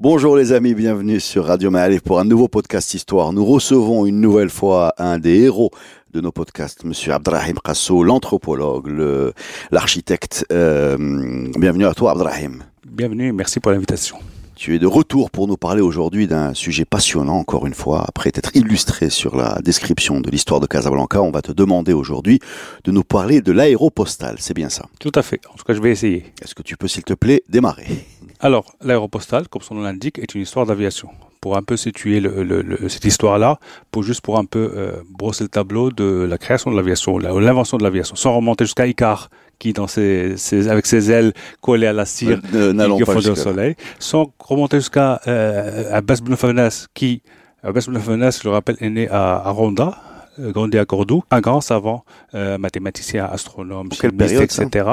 Bonjour les amis, bienvenue sur Radio Maalif pour un nouveau podcast Histoire. Nous recevons une nouvelle fois un des héros de nos podcasts, Monsieur Abdrahim Qasso, l'anthropologue, l'architecte. Euh, bienvenue à toi Abdrahim. Bienvenue, merci pour l'invitation. Tu es de retour pour nous parler aujourd'hui d'un sujet passionnant, encore une fois. Après t'être illustré sur la description de l'histoire de Casablanca, on va te demander aujourd'hui de nous parler de l'aéropostale. C'est bien ça? Tout à fait. En tout cas, je vais essayer. Est-ce que tu peux, s'il te plaît, démarrer? Alors, l'aéropostale, comme son nom l'indique, est une histoire d'aviation. Pour un peu situer le- le- le- cette histoire-là, pour juste pour un peu euh, brosser le tableau de la création de l'aviation, l'invention de l'aviation, sans remonter jusqu'à Icare, qui dans ses, ses- avec ses ailes collées à la cire, Euh, N'allons qui fondait au soleil, sans remonter jusqu'à euh, Abbas Fawnas, qui, Abbas Ben Fawnas, je le rappelle, est né à, à Ronda, euh, grandi à Cordoue, un grand savant, euh, mathématicien, astronome, Pour chimiste, période, etc.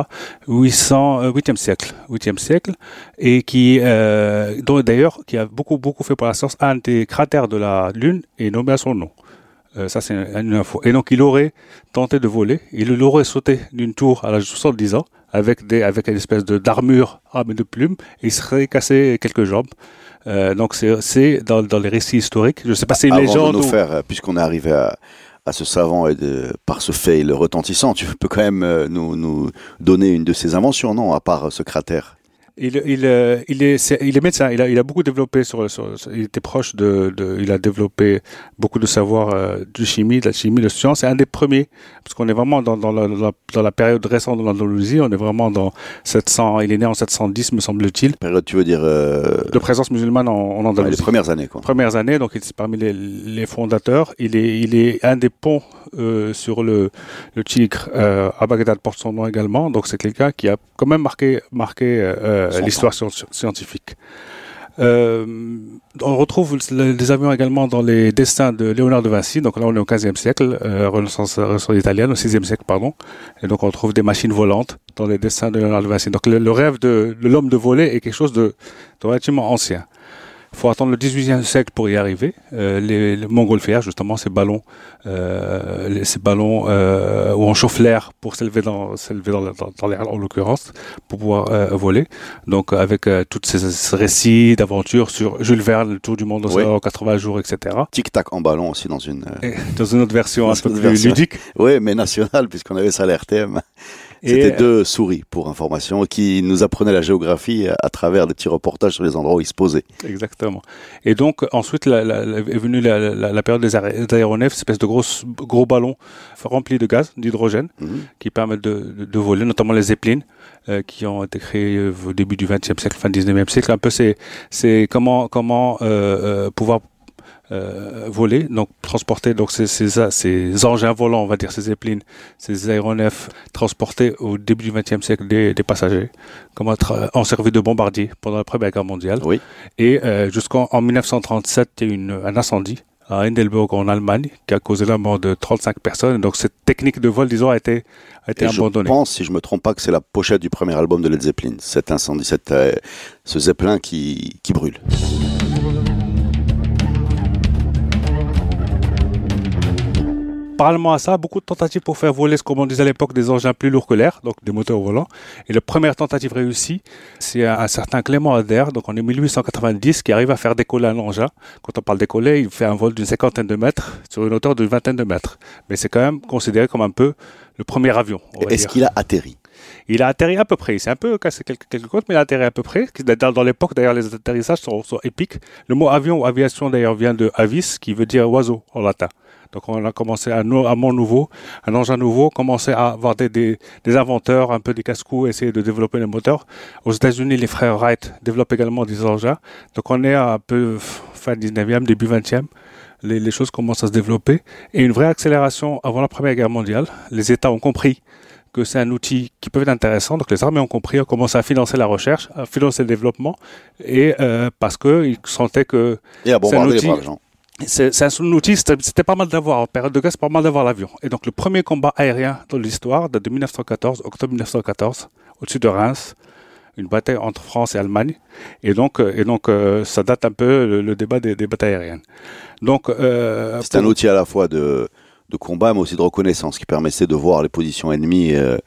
800, euh, 8e siècle, 8e siècle, et qui, euh, d'ailleurs, qui a beaucoup, beaucoup fait pour la science, un des cratères de la Lune est nommé à son nom. Euh, ça, c'est une info. Et donc, il aurait tenté de voler. Il aurait sauté d'une tour à l'âge de 70 ans avec, des, avec une espèce de d'armure armée de plumes et il serait cassé quelques jambes. Euh, donc, c'est- dans, dans les récits historiques. Je ne sais pas c'est une Avant légende de nous ou... faire, euh, puisqu'on est arrivé à, à ce savant et de, par ce fait le retentissant, tu peux quand même euh, nous, nous donner une de ses inventions, non, à part euh, ce cratère Il, il, euh, il, est, il est médecin. Il a, il a beaucoup développé sur, sur- il était proche de, de, il a développé beaucoup de savoir euh, de chimie, de la chimie, de science. C'est un des premiers, parce qu'on est vraiment dans, dans, la, dans la- période récente de l'Andalousie. On est vraiment dans 700. Il est né en 710, me semble-t-il, Période, tu veux dire, euh, de présence musulmane en, en ouais, les Andalousie. premières années, quoi. premières années, donc il est parmi les, les fondateurs. Il est, il est un des ponts euh, sur le, le Tigre euh, à Bagdad porte son nom également. Donc c'est quelqu'un qui a quand même marqué, marqué euh, l'histoire sci- scientifique. Euh, on retrouve le- des avions également dans les destins de Léonard de Vinci. Donc là, on est au 15e siècle, euh, Renaissance, Renaissance italienne, au 6e siècle, pardon. Et donc, on trouve des machines volantes dans les destins de Léonard de Vinci. Donc, le, le rêve de, de l'homme de voler est quelque chose de, de relativement ancien. Il faut attendre le 18e siècle pour y arriver. Euh, les, les montgolfières, justement, ces ballons, euh, les- ces ballons euh, où on chauffe l'air pour s'élever dans, s'élever dans, la- dans, dans l'air, en l'occurrence, pour pouvoir euh, voler. Donc, avec euh, tous ces, ces récits d'aventures sur Jules Verne, le tour du monde en Oui. 80 jours, etc. Tic-tac en ballon aussi dans une... euh, dans une autre version Dans un peu plus version. ludique. Oui, mais nationale, puisqu'on avait ça à l'RTM. C'était deux souris, pour information, qui nous apprenaient la géographie à travers des petits reportages sur les endroits où ils se posaient. Exactement. Et donc ensuite la, la- est venue la, la- la période des, aé- des aéronefs, cette espèce de gros, gros ballons remplis de gaz, d'hydrogène, Mhm. qui permettent de, de, de voler, notamment les zeppelins, euh, qui ont été créés euh, au début du XXe siècle, fin du XIXe siècle. Un peu c'est c'est comment comment euh, euh, pouvoir euh, voler, donc transporter donc ces, ces, ces engins volants, on va dire ces zeppelins, ces aéronefs transporter au début du XXe siècle des, des passagers, comment tra- ont servi de bombardiers pendant la Première Guerre mondiale. Oui. Et euh, jusqu'en en 1937, il y a eu une- un incendie à Hindelburg en Allemagne qui a causé la mort de 35 personnes. Donc cette technique de vol, disons, a été, a été Et je abandonnée. pense, si je me trompe pas, que c'est la pochette du premier album de Led Zeppelin, cet incendie, cet, euh, ce zeppelin qui, qui brûle. Parallèlement à ça, beaucoup de tentatives pour faire voler ce qu'on disait à l'époque des engins plus lourds que l'air, donc des moteurs volants. Et la première tentative réussie, c'est un, un certain Clément Ader, donc en 1890, qui arrive à faire décoller un engin. Quand on parle décoller, il fait un vol d'une cinquantaine de mètres sur une hauteur d'une vingtaine de mètres. Mais c'est quand même considéré comme un peu le premier avion. Est-ce qu'il a atterri? Il a atterri à peu près. C'est un peu cassé quelques, quelques côtes, mais il a atterri à peu près. Dans, dans l'époque, d'ailleurs, les atterrissages sont, sont épiques. Le mot avion ou aviation, d'ailleurs, vient de avis, qui veut dire oiseau en latin. Donc, on a commencé à, nou- à Mont Nouveau, un engin nouveau, commencé à avoir des, des, des inventeurs, un peu des casse-coups, essayer de développer les moteurs. Aux États-Unis, les frères Wright développent également des engins. Donc, on est à un peu fin 19e, début 20e. Les, les choses commencent à se développer. Et une vraie accélération avant la Première Guerre mondiale. Les États ont compris que c'est un outil qui peut être intéressant. Donc les armées ont compris, ont commencé à financer la recherche, à financer le développement, et euh, parce qu'ils sentaient que Et à bombarder les bras, gens. C'est un outil, c'était pas mal d'avoir, en période de guerre, c'est pas mal d'avoir l'avion. Et donc le premier combat aérien dans l'histoire date de 1914, octobre 1914, au-dessus de Reims, une bataille entre France et Allemagne. Et donc, euh, et donc euh, ça date un peu le, le débat des, des batailles aériennes. Donc, euh, C'est un outil à la fois de, de combat, mais aussi de reconnaissance, qui permettait de voir les positions ennemies euh,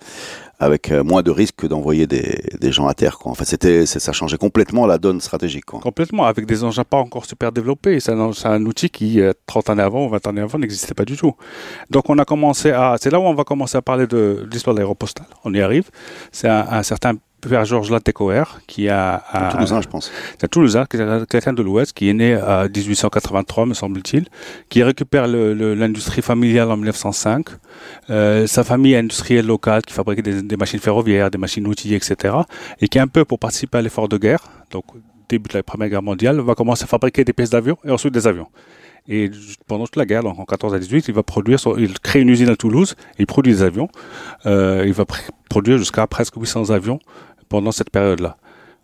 avec euh, moins de risques que d'envoyer des, gens à terre. Quoi. En fait, c'était, ça changeait complètement la donne stratégique. Quoi. Complètement, avec des engins pas encore super développés. C'est un, un outil qui, euh, 30 années avant ou 20 années avant, n'existait pas du tout. Donc on a commencé à... C'est là où on va commencer à parler de, l'histoire de l'aéropostale. On y arrive. C'est un certain Père Georges Latécoère qui a... A- Toulousain, je pense. C'est Toulousain, quelqu'un de l'Ouest, qui est né à 1883, me semble-t-il, qui récupère l'industrie familiale en 1905. Euh, sa famille industrielle locale qui fabriquait des, des machines ferroviaires, des machines outillées, etc. Et qui, un peu pour participer à l'effort de guerre, donc début de la Première Guerre mondiale, va commencer à fabriquer des pièces d'avion et ensuite des avions. Et pendant toute la guerre, donc en 14 à 18, il va produire, il crée une usine à Toulouse, il produit des avions. Euh, il va pr- produire jusqu'à presque 800 avions pendant cette période-là.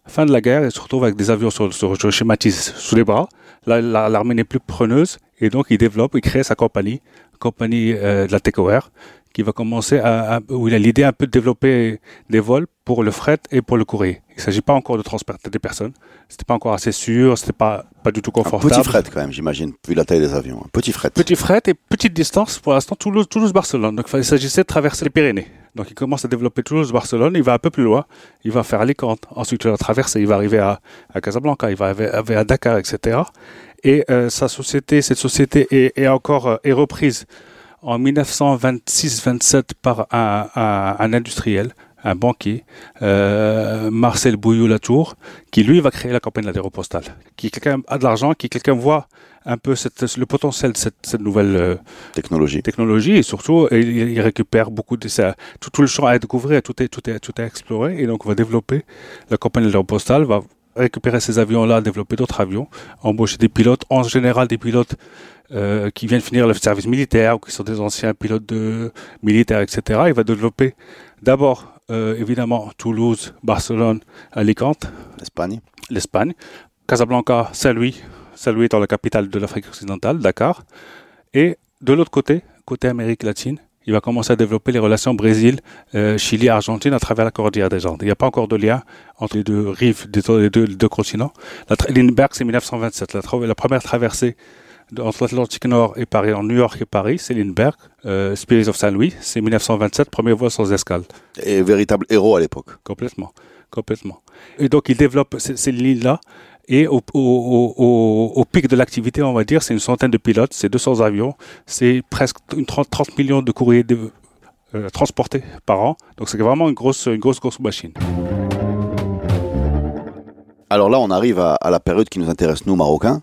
Fin de la guerre, il se retrouve avec des avions sur, sur schématise, sous les bras. L'armée n'est plus preneuse et donc il développe, il crée sa compagnie, compagnie euh, de la TECOR, qui va commencer à, à- où il a l'idée un peu de développer des vols pour le fret et pour le courrier. Il ne s'agit pas encore de transporter des personnes. C'était pas encore assez sûr, c'était pas pas du tout Un confortable. petit fret, quand même, j'imagine, vu la taille des avions. Un petit fret. Petit fret et petite distance pour l'instant Toulouse, Toulouse-Barcelone. Donc il s'agissait de traverser les Pyrénées. Donc il commence à développer Toulouse-Barcelone, il va un peu plus loin, il va faire Alicante, ensuite il va traverser, il va arriver à, à Casablanca, il va arriver, à Dakar, etc. Et euh, sa société, cette société est, est encore euh, est reprise en 1926-27 par un, un, un industriel, un banquier, euh, Marcel Bouillou-Latour, qui lui va créer la campagne de l'aéropostale. Qui quelqu'un a de l'argent, qui quelqu'un voit un peu cette, le potentiel de cette, cette nouvelle euh, Technologie. technologie et surtout il, il récupère beaucoup de ça tout, tout le champ à découvrir tout est tout est tout est à explorer et donc on va développer la compagnie de l'aéropostale va récupérer ces avions là développer d'autres avions embaucher des pilotes en général des pilotes euh, qui viennent finir le service militaire ou qui sont des anciens pilotes de militaires etc il va développer d'abord euh, évidemment Toulouse Barcelone Alicante L'Espagne. l'Espagne, Casablanca, Saint-Louis, Saint-Louis étant la capitale de l'Afrique occidentale, Dakar, et de l'autre côté, côté Amérique latine, il va commencer à développer les relations Brésil, euh, Chili, Argentine à travers la cordillère des Andes. Il n'y a pas encore de lien entre les deux rives des deux, les deux, les deux continents. Lindbergh, c'est 1927. La, première traversée entre l'Atlantique Nord et Paris, en New York et Paris, c'est Lindbergh. Euh, Spirit of Saint-Louis, c'est 1927, premier vol sans escale. Et véritable héros à l'époque. Complètement, complètement. Et donc, il développe ces, ces lignes-là. Et au, pic de l'activité, on va dire, c'est une centaine de pilotes, c'est 200 avions, c'est presque une 30, 30 millions de courriers euh, transportés par an. Donc, c'est vraiment une grosse, une grosse, grosse machine. Alors là, on arrive à, à la période qui nous intéresse, nous, Marocains,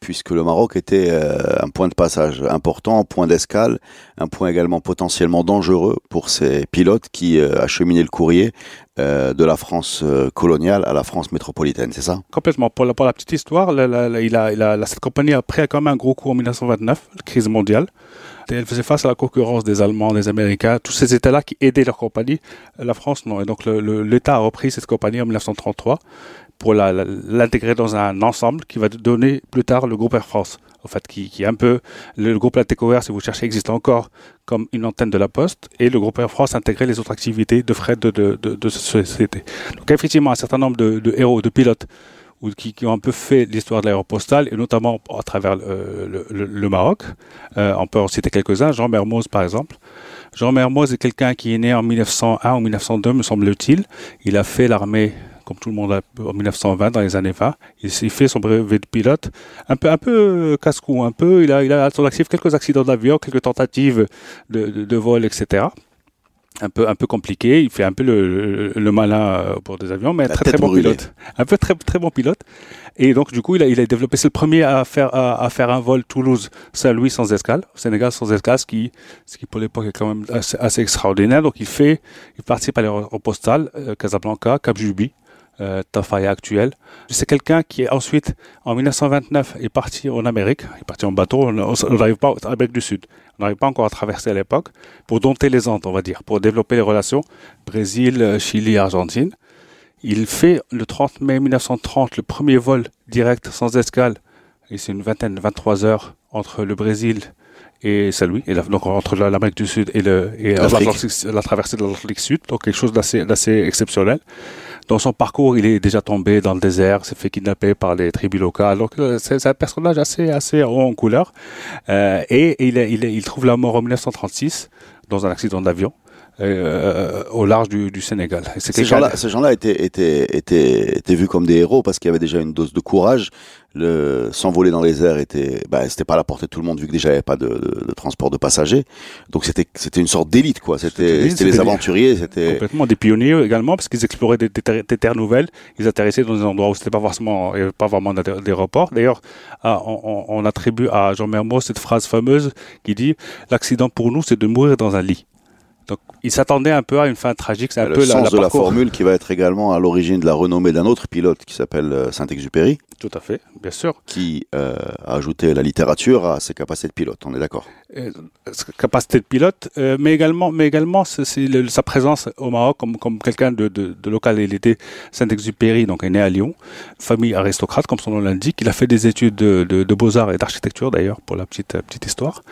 puisque le Maroc était euh, un point de passage important, un point d'escale, un point également potentiellement dangereux pour ces pilotes qui euh, acheminaient le courrier euh, de la France euh, coloniale à la France métropolitaine, c'est ça? Complètement. Pour la, petite histoire, cette compagnie a pris quand même un gros coup en 1929, la crise mondiale. Et elle faisait face à la concurrence des Allemands, des Américains, tous ces États-là qui aidaient leur compagnie. La France, non. Et donc, l'État a repris cette compagnie en 1933 pour l'intégrer dans un ensemble qui va donner plus tard le groupe Air France. En fait, qui, est un peu, le, groupe Latécoère, si vous cherchez, existe encore comme une antenne de la Poste, et le groupe Air France intégrait les autres activités de fret de, de, société. Donc, effectivement, un certain nombre de, héros, de pilotes, ou qui, ont un peu fait l'histoire de l'aéropostale, et notamment à travers euh, le Maroc. Euh, on peut en citer quelques-uns, Jean Mermoz par exemple. Jean Mermoz est quelqu'un qui est né en 1901 ou 1902, me semble-t-il. Il a fait l'armée, comme tout le monde, a- en 1920, dans les années 20. Il, fait son brevet de pilote, un peu, un peu euh, casse-cou, un peu. Il a, il a à son actif quelques accidents d'avion, quelques tentatives de, de, de vol, etc un peu un peu compliqué. Il fait un peu le, le, le malin euh, pour des avions, mais La très très bon brûlée. pilote. Un peu très très bon pilote. Et donc du coup, il a, il a développé. C'est le premier à faire à, à faire un vol Toulouse-Saint-Louis sans escale, au Sénégal sans escale, ce qui ce qui pour l'époque est quand même assez, assez extraordinaire. Donc il fait, il participe à l'aéropostale euh, Casablanca, Cap Juby. Euh, Tafaya actuel. C'est quelqu'un qui est ensuite, en 1929, est parti en Amérique, il est parti en bateau, on n'arrive pas en Amérique du Sud, on n'arrive pas encore à traverser à l'époque, pour dompter les Andes, on va dire, pour développer les relations Brésil, Chili, Argentine. Il fait le 30 mai 1930 le premier vol direct sans escale, et c'est une vingtaine, 23 heures entre le Brésil et Saint-Louis, et donc entre l'Amérique du Sud et, le, et la traversée de l'Atlantique Sud, donc quelque chose d'assez exceptionnel. Dans son parcours, il est déjà tombé dans le désert, s'est fait kidnapper par les tribus locales. Euh, c'est un personnage assez assez haut en couleur. Euh, et il, il, trouve la mort en 1936 dans un accident d'avion. Euh, au large du, du Sénégal. Ces gens-là gens étaient, étaient, étaient, étaient vus comme des héros parce qu'il y avait déjà une dose de courage. Le s'envoler dans les airs était, bah, c'était pas à la portée de tout le monde vu que déjà il n'y avait pas de, de, de, transport de passagers. Donc c'était, c'était une sorte d'élite quoi. C'était, c'était les aventuriers, c'était complètement des pionniers également parce qu'ils exploraient des, des, des, terres nouvelles. Ils atterrissaient dans des endroits où c'était pas forcément, il avait pas vraiment d'aéroport. D'ailleurs, ah, on, on, attribue à Jean Mermoz cette phrase fameuse qui dit l'accident pour nous c'est de mourir dans un lit. Il s'attendait un peu à une fin tragique. C'est un le peu sens la, de la formule qui va être également à l'origine de la renommée d'un autre pilote qui s'appelle euh, Saint-Exupéry. Tout à fait, bien sûr. Qui euh, a ajouté la littérature à ses capacités de pilote. On est d'accord? Euh, capacité de pilote, euh, mais également, mais également, sa présence au Maroc comme, comme quelqu'un de, de, de, local. Il était Saint-Exupéry, donc est né à Lyon, famille aristocrate, comme son nom l'indique. Il a fait des études de, beaux-arts et d'architecture, d'ailleurs, pour la petite, petite histoire.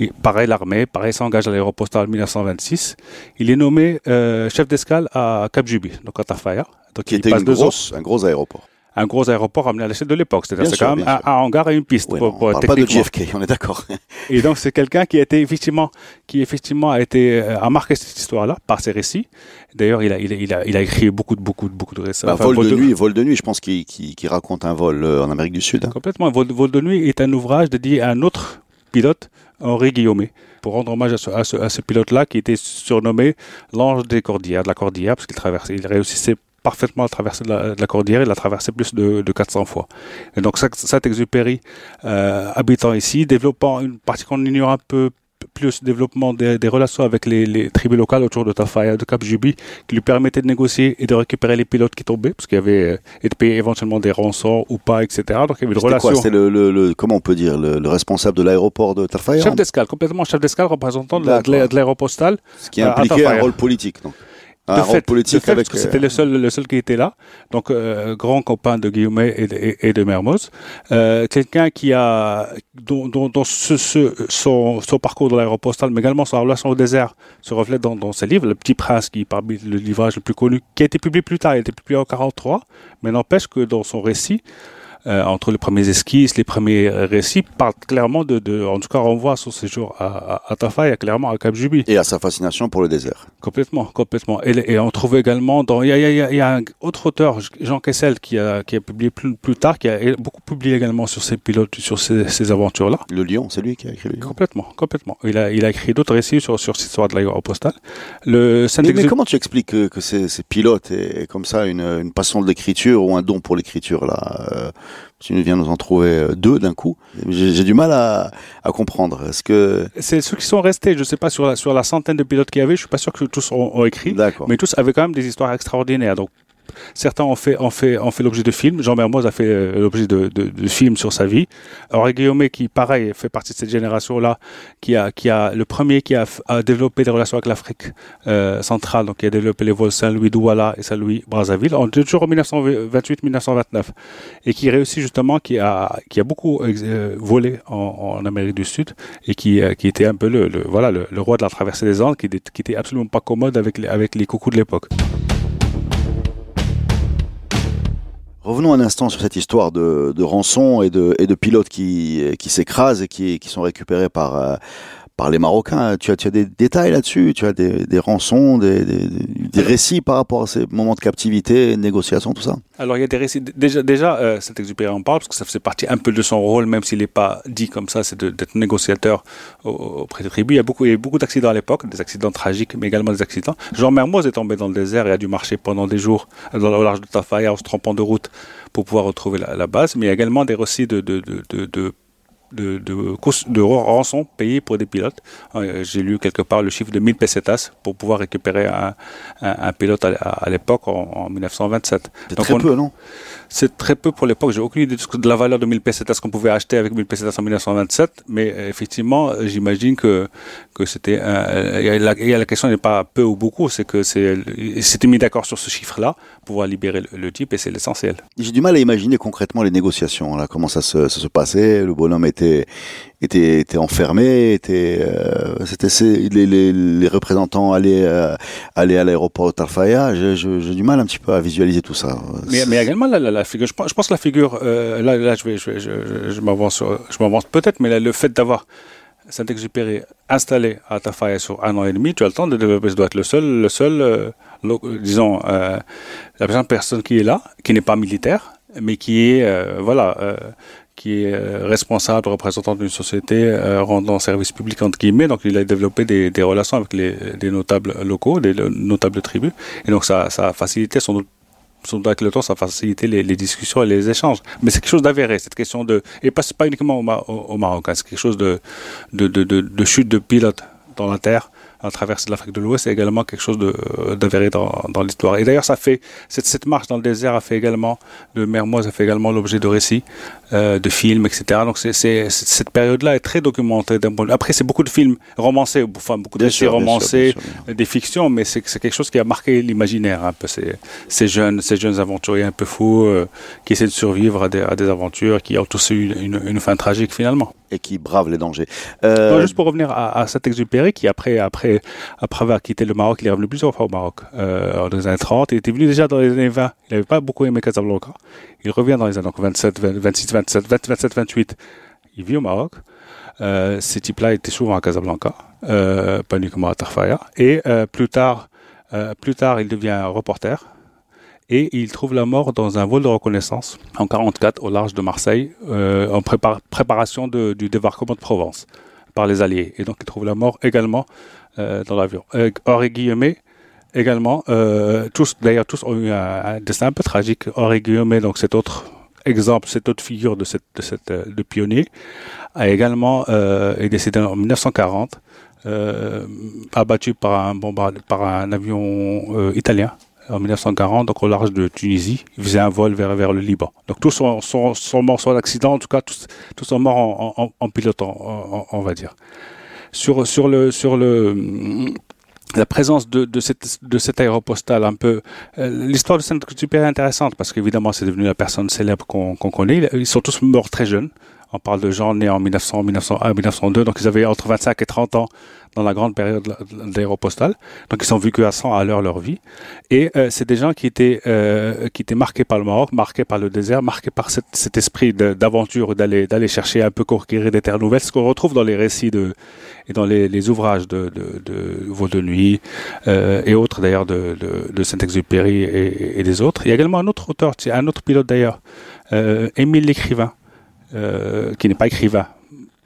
Et pareil, l'armée, pareil, s'engage à l'aéropostale en 1926. Il est nommé euh, chef d'escale à Cap Juby, donc à Tafaya. Donc qui était une grosse, un gros aéroport un gros aéroport ramené à l'échelle de l'époque. C'est-à-dire c'est quand même un, un, hangar et une piste. pour, on parle pas de JFK, on est d'accord. et donc c'est quelqu'un qui a été effectivement, qui effectivement a été euh, a marqué cette histoire-là par ses récits. D'ailleurs, il a, il a, il a, il a écrit beaucoup de beaucoup de beaucoup de récits. Bah, enfin, vol, vol, de, nuit, vol de nuit. Je pense qu'il qui, qui raconte un vol euh, en Amérique du Sud. Hein. Complètement. Vol, vol de nuit est un ouvrage dédié à un autre pilote, Henri Guillaumet, pour rendre hommage à ce, à ce, à ce pilote-là qui était surnommé l'ange des cordillères, de la cordillère, parce qu'il traversait, il réussissait parfaitement à traverser de la, de la, cordillère. Il a traversé plus de, de 400 fois. Et donc, Saint-Exupéry, euh, habitant ici, développant une partie qu'on ignore un peu plus développement des, des relations avec les, les, tribus locales autour de Tafaya, de Cap Juby, qui lui permettait de négocier et de récupérer les pilotes qui tombaient, parce qu'il y avait, euh, et de payer éventuellement des rançons ou pas, etc. Donc il y avait une relation. C'était le, le, le, comment on peut dire, le, le responsable de l'aéroport de Tafaya Chef d'escale, complètement chef d'escale, représentant de l'aéropostale. Ce qui impliquait un rôle politique, donc de fait, politique fait, avec... c'était le seul, le seul qui était là. Donc, euh, grand copain de Guillaume et de, et de Mermoz. Euh, quelqu'un qui a, dont, dont, dont ce, ce, son, son parcours dans l'aéropostale, mais également sa relation au désert, se reflète dans, dans ses livres. Le Petit Prince, qui parmi le livrage le plus connu, qui a été publié plus tard, il a été publié en 43, mais n'empêche que dans son récit, euh, entre les premiers esquisses, les premiers récits, parlent clairement de, de en tout cas, on voit son séjour à, à, à Tafa et clairement à Cap Juby. Et à sa fascination pour le désert. Complètement, complètement. Et, et on trouve également dans, il y a, y, a, y a, un autre auteur, Jean Kessel, qui a, qui a publié plus, plus tard, qui a beaucoup publié également sur ces pilotes, sur ces, ces aventures-là. Le Lion, c'est lui qui a écrit le Lion. Complètement, complètement. Il a, il a écrit d'autres récits sur, sur cette histoire de l'aéropostale. Le mais, mais, comment tu expliques que, que ces, ces pilotes aient comme ça une, une passion de l'écriture ou un don pour l'écriture là euh, tu viens nous en trouver euh, deux d'un coup. J'ai du mal à, à comprendre. Est-ce que c'est ceux qui sont restés Je sais pas sur la sur la centaine de pilotes qu'il y avait. Je suis pas sûr que tous ont, ont écrit, mais tous avaient quand même des histoires extraordinaires. Donc Certains ont fait, l'objet de films. Jean Mermoz a fait euh, l'objet de, films sur sa vie. Alors Guillaume, qui pareil fait partie de cette génération-là, qui a, qui a le premier qui a, développé des relations avec l'Afrique euh, centrale, donc qui a développé les vols Saint-Louis Douala et Saint-Louis Brazzaville, en toujours en 1928-1929, et qui réussit justement, qui a, beaucoup euh, volé en, Amérique du Sud et qui, était un peu le, voilà le, roi de la traversée des Andes, qui, qui était absolument pas commode avec les, avec les coucous de l'époque. Revenons un instant sur cette histoire de, de rançon et de, pilotes qui, s'écrasent et qui, qui sont récupérés par, euh, par les Marocains. Tu as, tu as des détails là-dessus Tu as des, des rançons, des, des, des, récits par rapport à ces moments de captivité, de négociation, tout ça Alors, il y a des récits. Déjà, déjà euh, Saint-Exupéry en parle parce que ça faisait partie un peu de son rôle, même s'il n'est pas dit comme ça, c'est d'être négociateur auprès des tribus. Il y a beaucoup, il y a beaucoup d'accidents à l'époque, des accidents tragiques, mais également des accidents. Jean Mermoz est tombé dans le désert et a dû marcher pendant des jours dans, au large de Tafaya en se trompant de route pour pouvoir retrouver la, la base. Mais il y a également des récits de, de, de, de de, de, de rançon payée pour des pilotes. Euh, j'ai lu quelque part le chiffre de 1000 pesetas pour pouvoir récupérer un, un, un pilote à, l'époque en, en, 1927. C'est très peu, non? C'est très peu pour l'époque. J'ai aucune idée de la valeur de 1000 pesetas qu'on pouvait acheter avec 1000 pesetas en 1927, mais euh, effectivement, j'imagine que que c'était. Euh, il y a la question n'est pas peu ou beaucoup, c'est que c'est c'était mis d'accord sur ce chiffre-là, pouvoir libérer le, le type et c'est l'essentiel. J'ai du mal à imaginer concrètement les négociations. Là, comment ça se, ça se passait Le bonhomme était était était, était enfermé, euh, c'était les, représentants allaient euh, à l'aéroport Tarfaya. J'ai du mal un petit peu à visualiser tout ça. Mais, également la, je pense, que la figure euh, là là je vais je, je, m'avance je m'avance peut-être, mais le fait d'avoir Saint-Exupéry installé à Tafaya sur un an et demi, tu as le temps de développer. Ça doit être le seul, le seul, euh, disons, la personne qui est là, qui n'est pas militaire, mais qui est, voilà, qui est euh, responsable, représentant d'une société euh, rendant service public entre guillemets. Donc il a développé des, relations avec les, des notables locaux, des notables tribus, et donc ça, a facilité son avec le temps, ça a facilité les, discussions et les échanges. Mais c'est quelque chose d'avéré, cette question de... Et pas, pas uniquement au, Maroc, hein, c'est quelque chose de, de, de chute de pilote dans la Terre à travers l'Afrique de l'Ouest, c'est également quelque chose d'avéré dans, dans l'histoire. Et d'ailleurs, ça fait cette, cette marche dans le désert a fait également de Mermoz a fait également l'objet de récits, euh, de films, etc. Donc c'est cette période-là est très documentée. Après, c'est beaucoup de films romancés, enfin beaucoup de récits romancés, sûr, sûr, des fictions, mais c'est quelque chose qui a marqué l'imaginaire un peu. Ces, ces jeunes, ces jeunes aventuriers un peu fous euh, qui essaient de survivre à des, à des aventures, qui ont tous eu une, une, une fin tragique finalement et qui bravent les dangers. Euh... Non, juste pour revenir à, à cet exupéry qui après après après avoir quitté le Maroc, il est revenu plusieurs fois au Maroc euh, dans les années 30. Il était venu déjà dans les années 20. Il n'avait pas beaucoup aimé Casablanca. Il revient dans les années 27, 26, 27, 27, 28. Il vit au Maroc. Euh, ces types-là étaient souvent à Casablanca, euh, pas uniquement à Tarfaya. Et euh, plus tard, plus tard, il devient reporter et il trouve la mort dans un vol de reconnaissance en 44 au large de Marseille euh, en prépar préparation du débarquement de Provence par les Alliés. Et donc il trouve la mort également euh, dans l'avion. Euh, Henri Guillemet également, euh, tous d'ailleurs tous ont eu un, un, destin un peu tragique. Henri Guillemet, donc cet autre exemple, cette autre figure de cette de cette euh, de pionnier, a également euh, est décédé en 1940. Euh, abattu par un bombardement par un avion euh, italien en 1940, donc au large de Tunisie. Il faisait un vol vers, vers le Liban. Donc tous sont, sont, morts soit d'accident, en tout cas tous, tous sont morts en, en, pilotant, on, va dire. Sur, sur le, sur le, la présence de, de, cette, de cet aéropostale un peu. Euh, L'histoire de Saint-Exupéry est intéressante parce qu'évidemment c'est devenu la personne célèbre qu'on qu connaît. Ils sont tous morts très jeunes. On parle de gens nés en 1900, 1901, 1902, donc ils avaient entre 25 et 30 ans dans la grande période de l'aéropostale. Donc ils ont vécu à 100 à l'heure leur vie. Et euh, c'est des gens qui étaient euh, qui étaient marqués par le Maroc, marqués par le désert, marqués par cet esprit d'aventure, d'aller d'aller chercher un peu conquérir des terres nouvelles, ce qu'on retrouve dans les récits de et dans les, les ouvrages de, de, de euh, et autres d'ailleurs de, de, de Saint-Exupéry et, et, des autres. Il y a également un autre auteur, un autre pilote d'ailleurs, euh, Émile l'écrivain euh, qui n'est pas écrivain,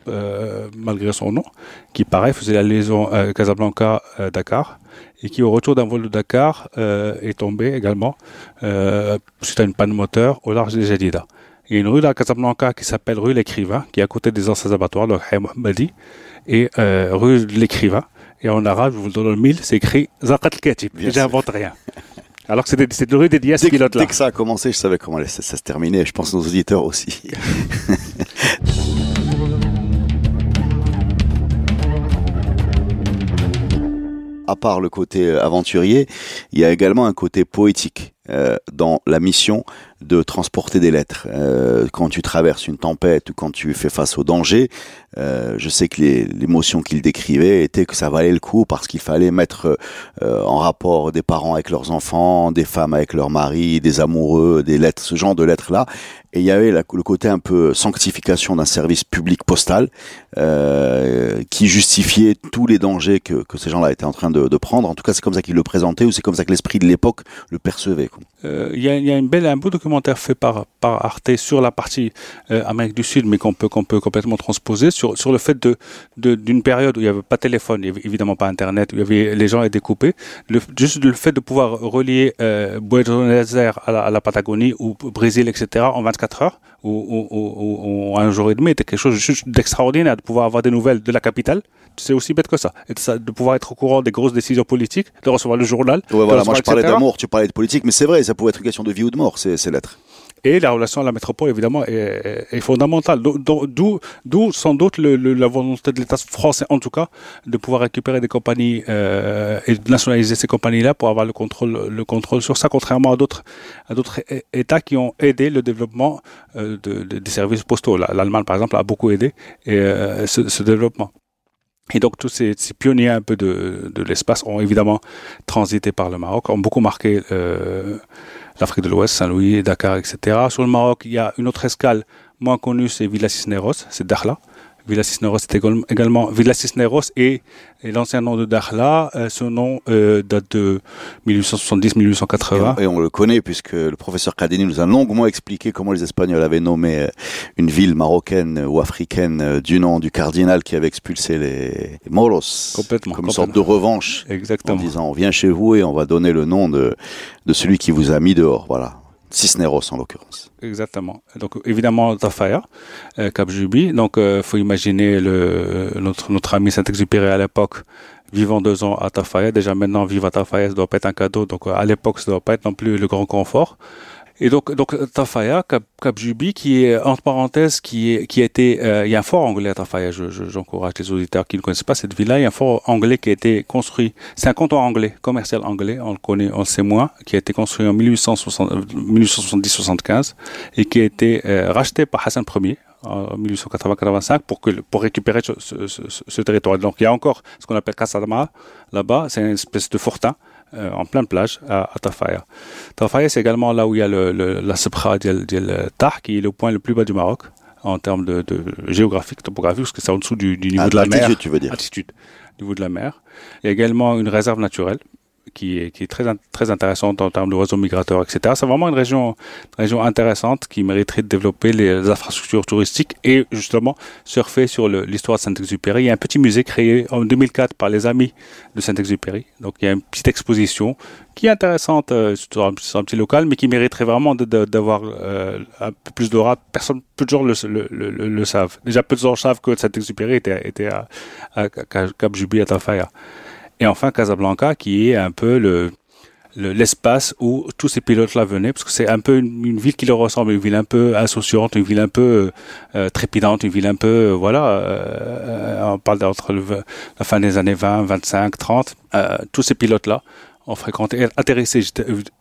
euh, malgré son nom, qui pareil faisait la liaison euh, Casablanca-Dakar et qui au retour d'un vol de Dakar euh, est tombé également euh, suite à une panne moteur au large des Jadida. Il y a une rue à Casablanca qui s'appelle rue l'écrivain, qui est à côté des anciens abattoirs, donc Mohammadi, et rue l'écrivain. Et en arabe, je vous le donne le mille, c'est écrit Zakat Katib. J'invente rien. Alors que c'est de rue dédiée à ce pilote-là. Dès que ça a commencé, je savais comment ça, ça se terminait. Je pense nos auditeurs aussi. à part le côté aventurier, il y a également un côté poétique euh, dans la mission de transporter des lettres. Euh, quand tu traverses une tempête ou quand tu fais face au danger, euh, je sais que l'émotion qu'il décrivait était que ça valait le coup parce qu'il fallait mettre euh, en rapport des parents avec leurs enfants, des femmes avec leurs maris, des amoureux, des lettres, ce genre de lettres-là. Et il y avait le côté un peu sanctification d'un service public postal qui justifiait tous les dangers que, que ces gens-là étaient en train de, prendre. En tout cas, c'est comme ça qu'il le présentait ou c'est comme ça que l'esprit de l'époque le percevait. Il y, a, y, a, une belle, un beau fait par, Arte sur la partie euh, Amérique du Sud, mais qu'on peut, qu'on peut complètement transposer sur, sur le fait de, d'une de, période où il n'y avait pas de téléphone, évidemment pas Internet, où il y avait, les gens étaient coupés. Juste le fait de pouvoir relier euh, Buenos Aires à la, Patagonie ou Brésil, etc., en 24 heures, ou, un jour et demi était quelque chose d'extraordinaire de pouvoir avoir des nouvelles de la capitale. C'est aussi bête que ça. Et de, pouvoir être au courant des grosses décisions politiques, de recevoir le journal. Ouais, voilà, moi je parlais d'amour, tu parlais de politique, mais c'est vrai, ça pouvait être une question de vie ou de mort, ces lettres. Et la relation à la métropole, évidemment, est, est fondamentale. D'où, d'où sans doute le, la volonté de l'État français, en tout cas, de pouvoir récupérer des compagnies euh, et de nationaliser ces compagnies-là pour avoir le contrôle, le contrôle sur ça, contrairement à d'autres, à d'autres États qui ont aidé le développement euh, de, des services postaux. L'Allemagne, par exemple, a beaucoup aidé et, euh, ce, ce développement. Et donc tous ces, pionniers un peu de, de l'espace ont évidemment transité par le Maroc, ont beaucoup marqué euh, l'Afrique de l'Ouest, Saint-Louis, Dakar, etc. Sur le Maroc, il y a une autre escale moins connue, c'est Villa Cisneros, c'est Dakhla. Villa Cisneros c'était également Villa Cisneros et, l'ancien nom de Dakhla, euh, ce nom euh, date de 1870-1880. Et, on le connaît puisque le professeur Kadeni nous a longuement expliqué comment les Espagnols avaient nommé euh, une ville marocaine ou africaine du nom du cardinal qui avait expulsé les Moros. Complètement. Comme une sorte de revanche. Exactement. En disant on vient chez vous et on va donner le nom de, de celui qui vous a mis dehors. Voilà. Cisneros en l'occurrence. Exactement. Donc évidemment Tafaya, euh, Cap Juby. Donc euh, faut imaginer le notre notre ami Saint-Exupéry à l'époque vivant deux ans à Tafaya. Déjà maintenant vivre à Tafaya, ça doit pas être un cadeau. Donc à l'époque, ça doit pas être non plus le grand confort. Et donc, donc Tafaya, Cap, Cap Juby, qui est entre parenthèses, qui est, a été, euh, il y a un fort anglais à Tafaya. J'encourage je, les auditeurs qui ne connaissent pas cette ville-là. Il y a un fort anglais qui a été construit. C'est un comptoir anglais, commercial anglais. On le connaît, on le sait moins, qui a été construit en 1870-75 et qui a été euh, racheté par Hassan Ier en 1880-85 pour récupérer ce, territoire. Donc il y a encore ce qu'on appelle Kasadma là-bas, c'est une espèce de fortin euh, en pleine plage à, à Tafaya. Tafaya, c'est également là où il y a le, le, la Sebra del Tah, qui est le point le plus bas du Maroc en termes de, de géographique, topographique, parce que c'est en dessous du, du niveau de la mer. Altitude, tu veux dire. Altitude, niveau de la mer. Il y a également une réserve naturelle qui est, très, intéressante en termes de réseau migrateur, etc. C'est vraiment une région, intéressante qui mériterait de développer les infrastructures touristiques et justement surfer sur l'histoire de Saint-Exupéry. Il y a un petit musée créé en 2004 par les amis de Saint-Exupéry. Donc il y a une petite exposition qui est intéressante euh, sur, un, petit local, mais qui mériterait vraiment d'avoir euh, un peu plus d'aura. Personne, peu de gens le, savent. Déjà, peu de gens savent que Saint-Exupéry était, était à, à, à Cap-Juby, à Tafaya. Et enfin Casablanca, qui est un peu le l'espace où tous ces pilotes-là venaient, parce que c'est un peu une, ville qui leur ressemble, une ville un peu insouciante, une ville un peu euh, trépidante, une ville un peu, euh, voilà, euh, on parle d'entre la fin des années 20, 25, 30, tous ces pilotes-là ont fréquenté, atterrissé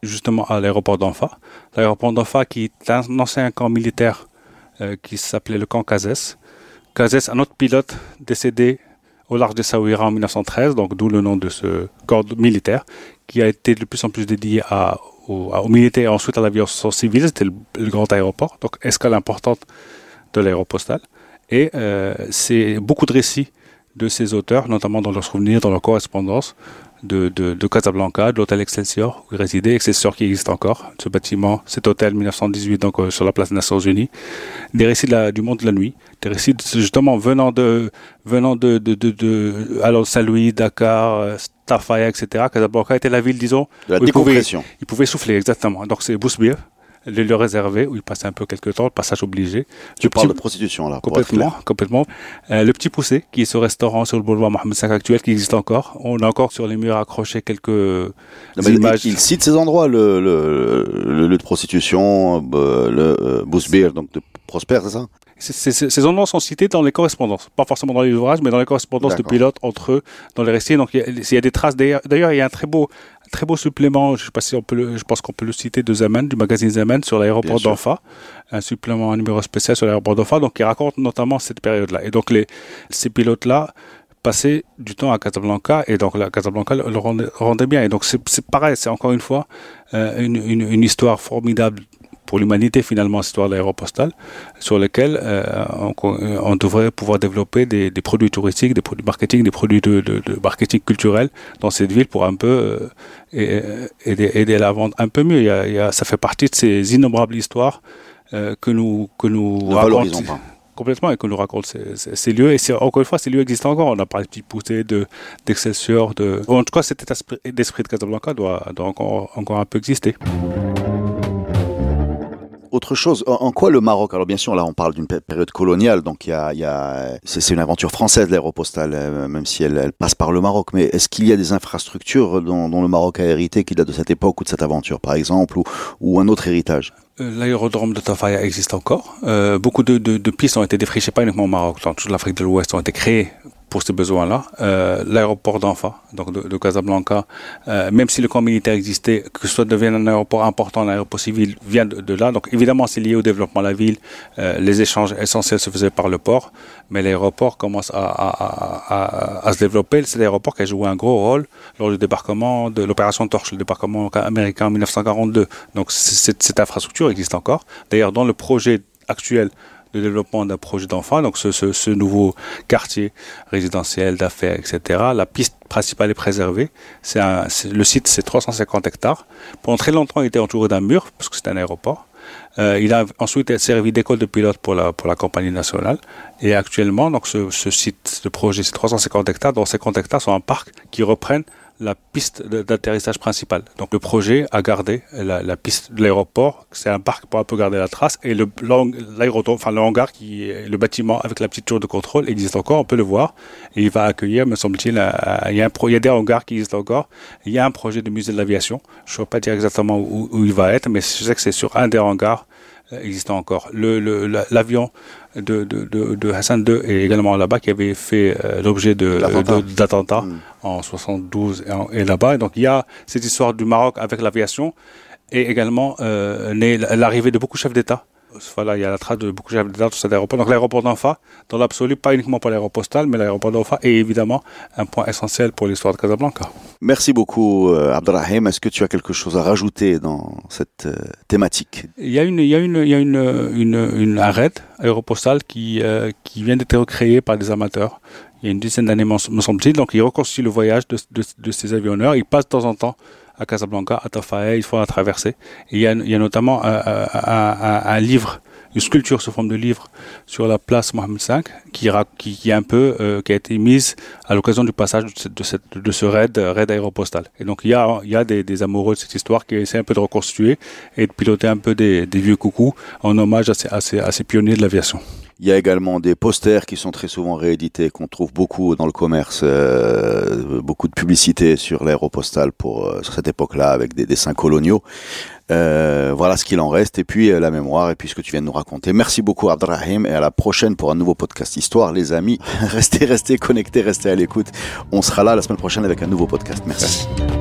justement à l'aéroport d'Anfa. L'aéroport d'Anfa qui est un ancien camp militaire qui s'appelait le camp Cazès. Cazès, un autre pilote décédé au large de Saouira en 1913, donc d'où le nom de ce corps militaire, qui a été de plus en plus dédié aux, militaires et ensuite à l'aviation civile. C'était le, le, grand aéroport, donc escale importante de l'aéropostale. Et euh, c'est beaucoup de récits de ces auteurs, notamment dans leurs souvenirs, dans leurs correspondances, de, de, de Casablanca, de l'hôtel Excelsior où il résidait, Excelsior qui existe encore, ce bâtiment, cet hôtel 1918 donc euh, sur la place des Nations Unies, des récits de la, du monde de la nuit, des récits de, justement venant de venant de de, de, de alors Saint-Louis, Dakar, euh, Tafaya, etc. Casablanca était la ville, disons, de la où il pouvait, il pouvait souffler exactement. Donc c'est Bousbir, le, le réservé où il passait un peu quelques temps, le passage obligé. Tu parles de prostitution là. Complètement, complètement. Euh, le petit poussé, qui est ce restaurant sur le boulevard Mohamed V actuel, qui existe encore. On a encore sur les murs accroché quelques non, images. Il, il, cite ces endroits, le, le, le, le de prostitution, euh, le euh, Bousbir, donc de Prosper, c'est ça? Ces endroits sont cités dans les correspondances, pas forcément dans les ouvrages, mais dans les correspondances de pilotes entre eux, dans les récits. Donc il y a, il y a des traces. D'ailleurs, il y a un très beau, très beau supplément. Je sais pas si on peut, le, je pense qu'on peut le citer de Zaman, du magazine Zaman sur l'aéroport d'Anfa, un supplément, un numéro spécial sur l'aéroport d'Anfa, donc qui raconte notamment cette période-là. Et donc les, ces pilotes-là passaient du temps à Casablanca et donc la Casablanca le rendait, rendait bien. Et donc c'est pareil, c'est encore une fois euh, une, une, une histoire formidable pour l'humanité finalement, cette histoire de l'aéropostale, sur lequel euh, on, on, devrait pouvoir développer des, des, produits touristiques, des produits marketing, des produits de, de, de marketing culturel dans cette ville pour un peu euh, aider, aider, à la vendre un peu mieux. Il y, a, il y a, ça fait partie de ces innombrables histoires euh, que nous que nous racontons complètement et que nous raconte ces, ces, ces lieux. Et encore une fois, ces lieux existent encore. On a parlé de Petit Poussé, de, d'Excelsior, de... en tout cas, cet état d'esprit de Casablanca doit, doit encore, encore un peu exister. Autre chose, en, quoi le Maroc Alors bien sûr, là on parle d'une période coloniale, donc il y a, c'est une aventure française l'aéropostale, euh, même si elle, passe par le Maroc. Mais est-ce qu'il y a des infrastructures dont, le Maroc a hérité qui date de cette époque ou de cette aventure, par exemple, ou, un autre héritage? Euh, L'aérodrome de Tafaya existe encore. Euh, beaucoup de, de, de, pistes ont été défrichées, pas uniquement au Maroc, dans toute l'Afrique de l'Ouest, ont été créées pour ces besoins-là. Euh, L'aéroport d'Anfa, donc de, de Casablanca, euh, même si le camp militaire existait, que ce soit devienne un aéroport important, un aéroport civil, vient de, de là. Donc évidemment, c'est lié au développement de la ville. Euh, les échanges essentiels se faisaient par le port, mais l'aéroport commence à, à, à, à, se développer. C'est l'aéroport qui a joué un gros rôle lors du débarquement de l'opération Torche, le débarquement américain en 1942. Donc cette, cette infrastructure existe encore. D'ailleurs, dans le projet actuel de développement d'un projet d'enfant, donc ce, ce, ce, nouveau quartier résidentiel, d'affaires, etc. La piste principale est préservée. C'est le site, c'est 350 hectares. Pendant très longtemps, il était entouré d'un mur, parce que c'est un aéroport. Euh, il a ensuite servi d'école de pilote pour la, pour la compagnie nationale. Et actuellement, donc ce, ce site, ce projet, c'est 350 hectares, dont 50 hectares sont un parc qui reprennent la piste d'atterrissage principale. Donc le projet a gardé la, piste de l'aéroport, c'est un parc pour un peu garder la trace, et le l'aérodrome, enfin le hangar qui le bâtiment avec la petite tour de contrôle existe encore, on peut le voir, et il va accueillir, me semble-t-il, il y a un il y a des hangars qui existent encore, il y a un projet de musée de l'aviation, je ne sais pas dire exactement où, où, il va être, mais je sais que c'est sur un des hangars existant encore. L'avion le, de, de, de, de, Hassan II est également là-bas, qui avait fait euh, l'objet d'attentats mmh. en 72 et, et là-bas. Donc il y a cette histoire du Maroc avec l'aviation et également euh, l'arrivée de beaucoup de chefs d'État voilà, il y a la trace de beaucoup de dans cet aéroport. Donc l'aéroport d'Anfa, dans l'absolu, pas uniquement pour l'aéroport mais l'aéroport d'Anfa est évidemment un point essentiel pour l'histoire de Casablanca. Merci beaucoup, euh, Abdelrahim. Est-ce que tu as quelque chose à rajouter dans cette euh, thématique? Il y a une, il y a une, il y a une, une, une arrête aéropostale qui, euh, qui vient d'être créée par des amateurs. Il y a une dizaine d'années, me semble-t-il. Donc, ils reconstituent le voyage de, de, de ces avionneurs. Ils passent de temps en temps à Casablanca, à Tafaï, il faut la traverser. Il, y a, il y a notamment un, un, un, livre, une sculpture sous forme de livre sur la place Mohamed V qui, qui, qui, est un peu, euh, qui a été mise à l'occasion du passage de, cette, de, cette, de, ce raid, raid aéropostal. Et donc il y a, il y a des, des, amoureux de cette histoire qui essaient un peu de reconstituer et de piloter un peu des, des vieux coucous en hommage à ces, à ces, à ces pionniers de l'aviation. Il y a également des posters qui sont très souvent réédités, qu'on trouve beaucoup dans le commerce, euh, beaucoup de publicité sur l'aéropostale pour euh, sur cette époque-là avec des dessins coloniaux. Euh, voilà ce qu'il en reste et puis euh, la mémoire et puis ce que tu viens de nous raconter. Merci beaucoup Abdrahim et à la prochaine pour un nouveau podcast Histoire les amis. restez restez connectés, restez à l'écoute. On sera là la semaine prochaine avec un nouveau podcast. Merci. Merci.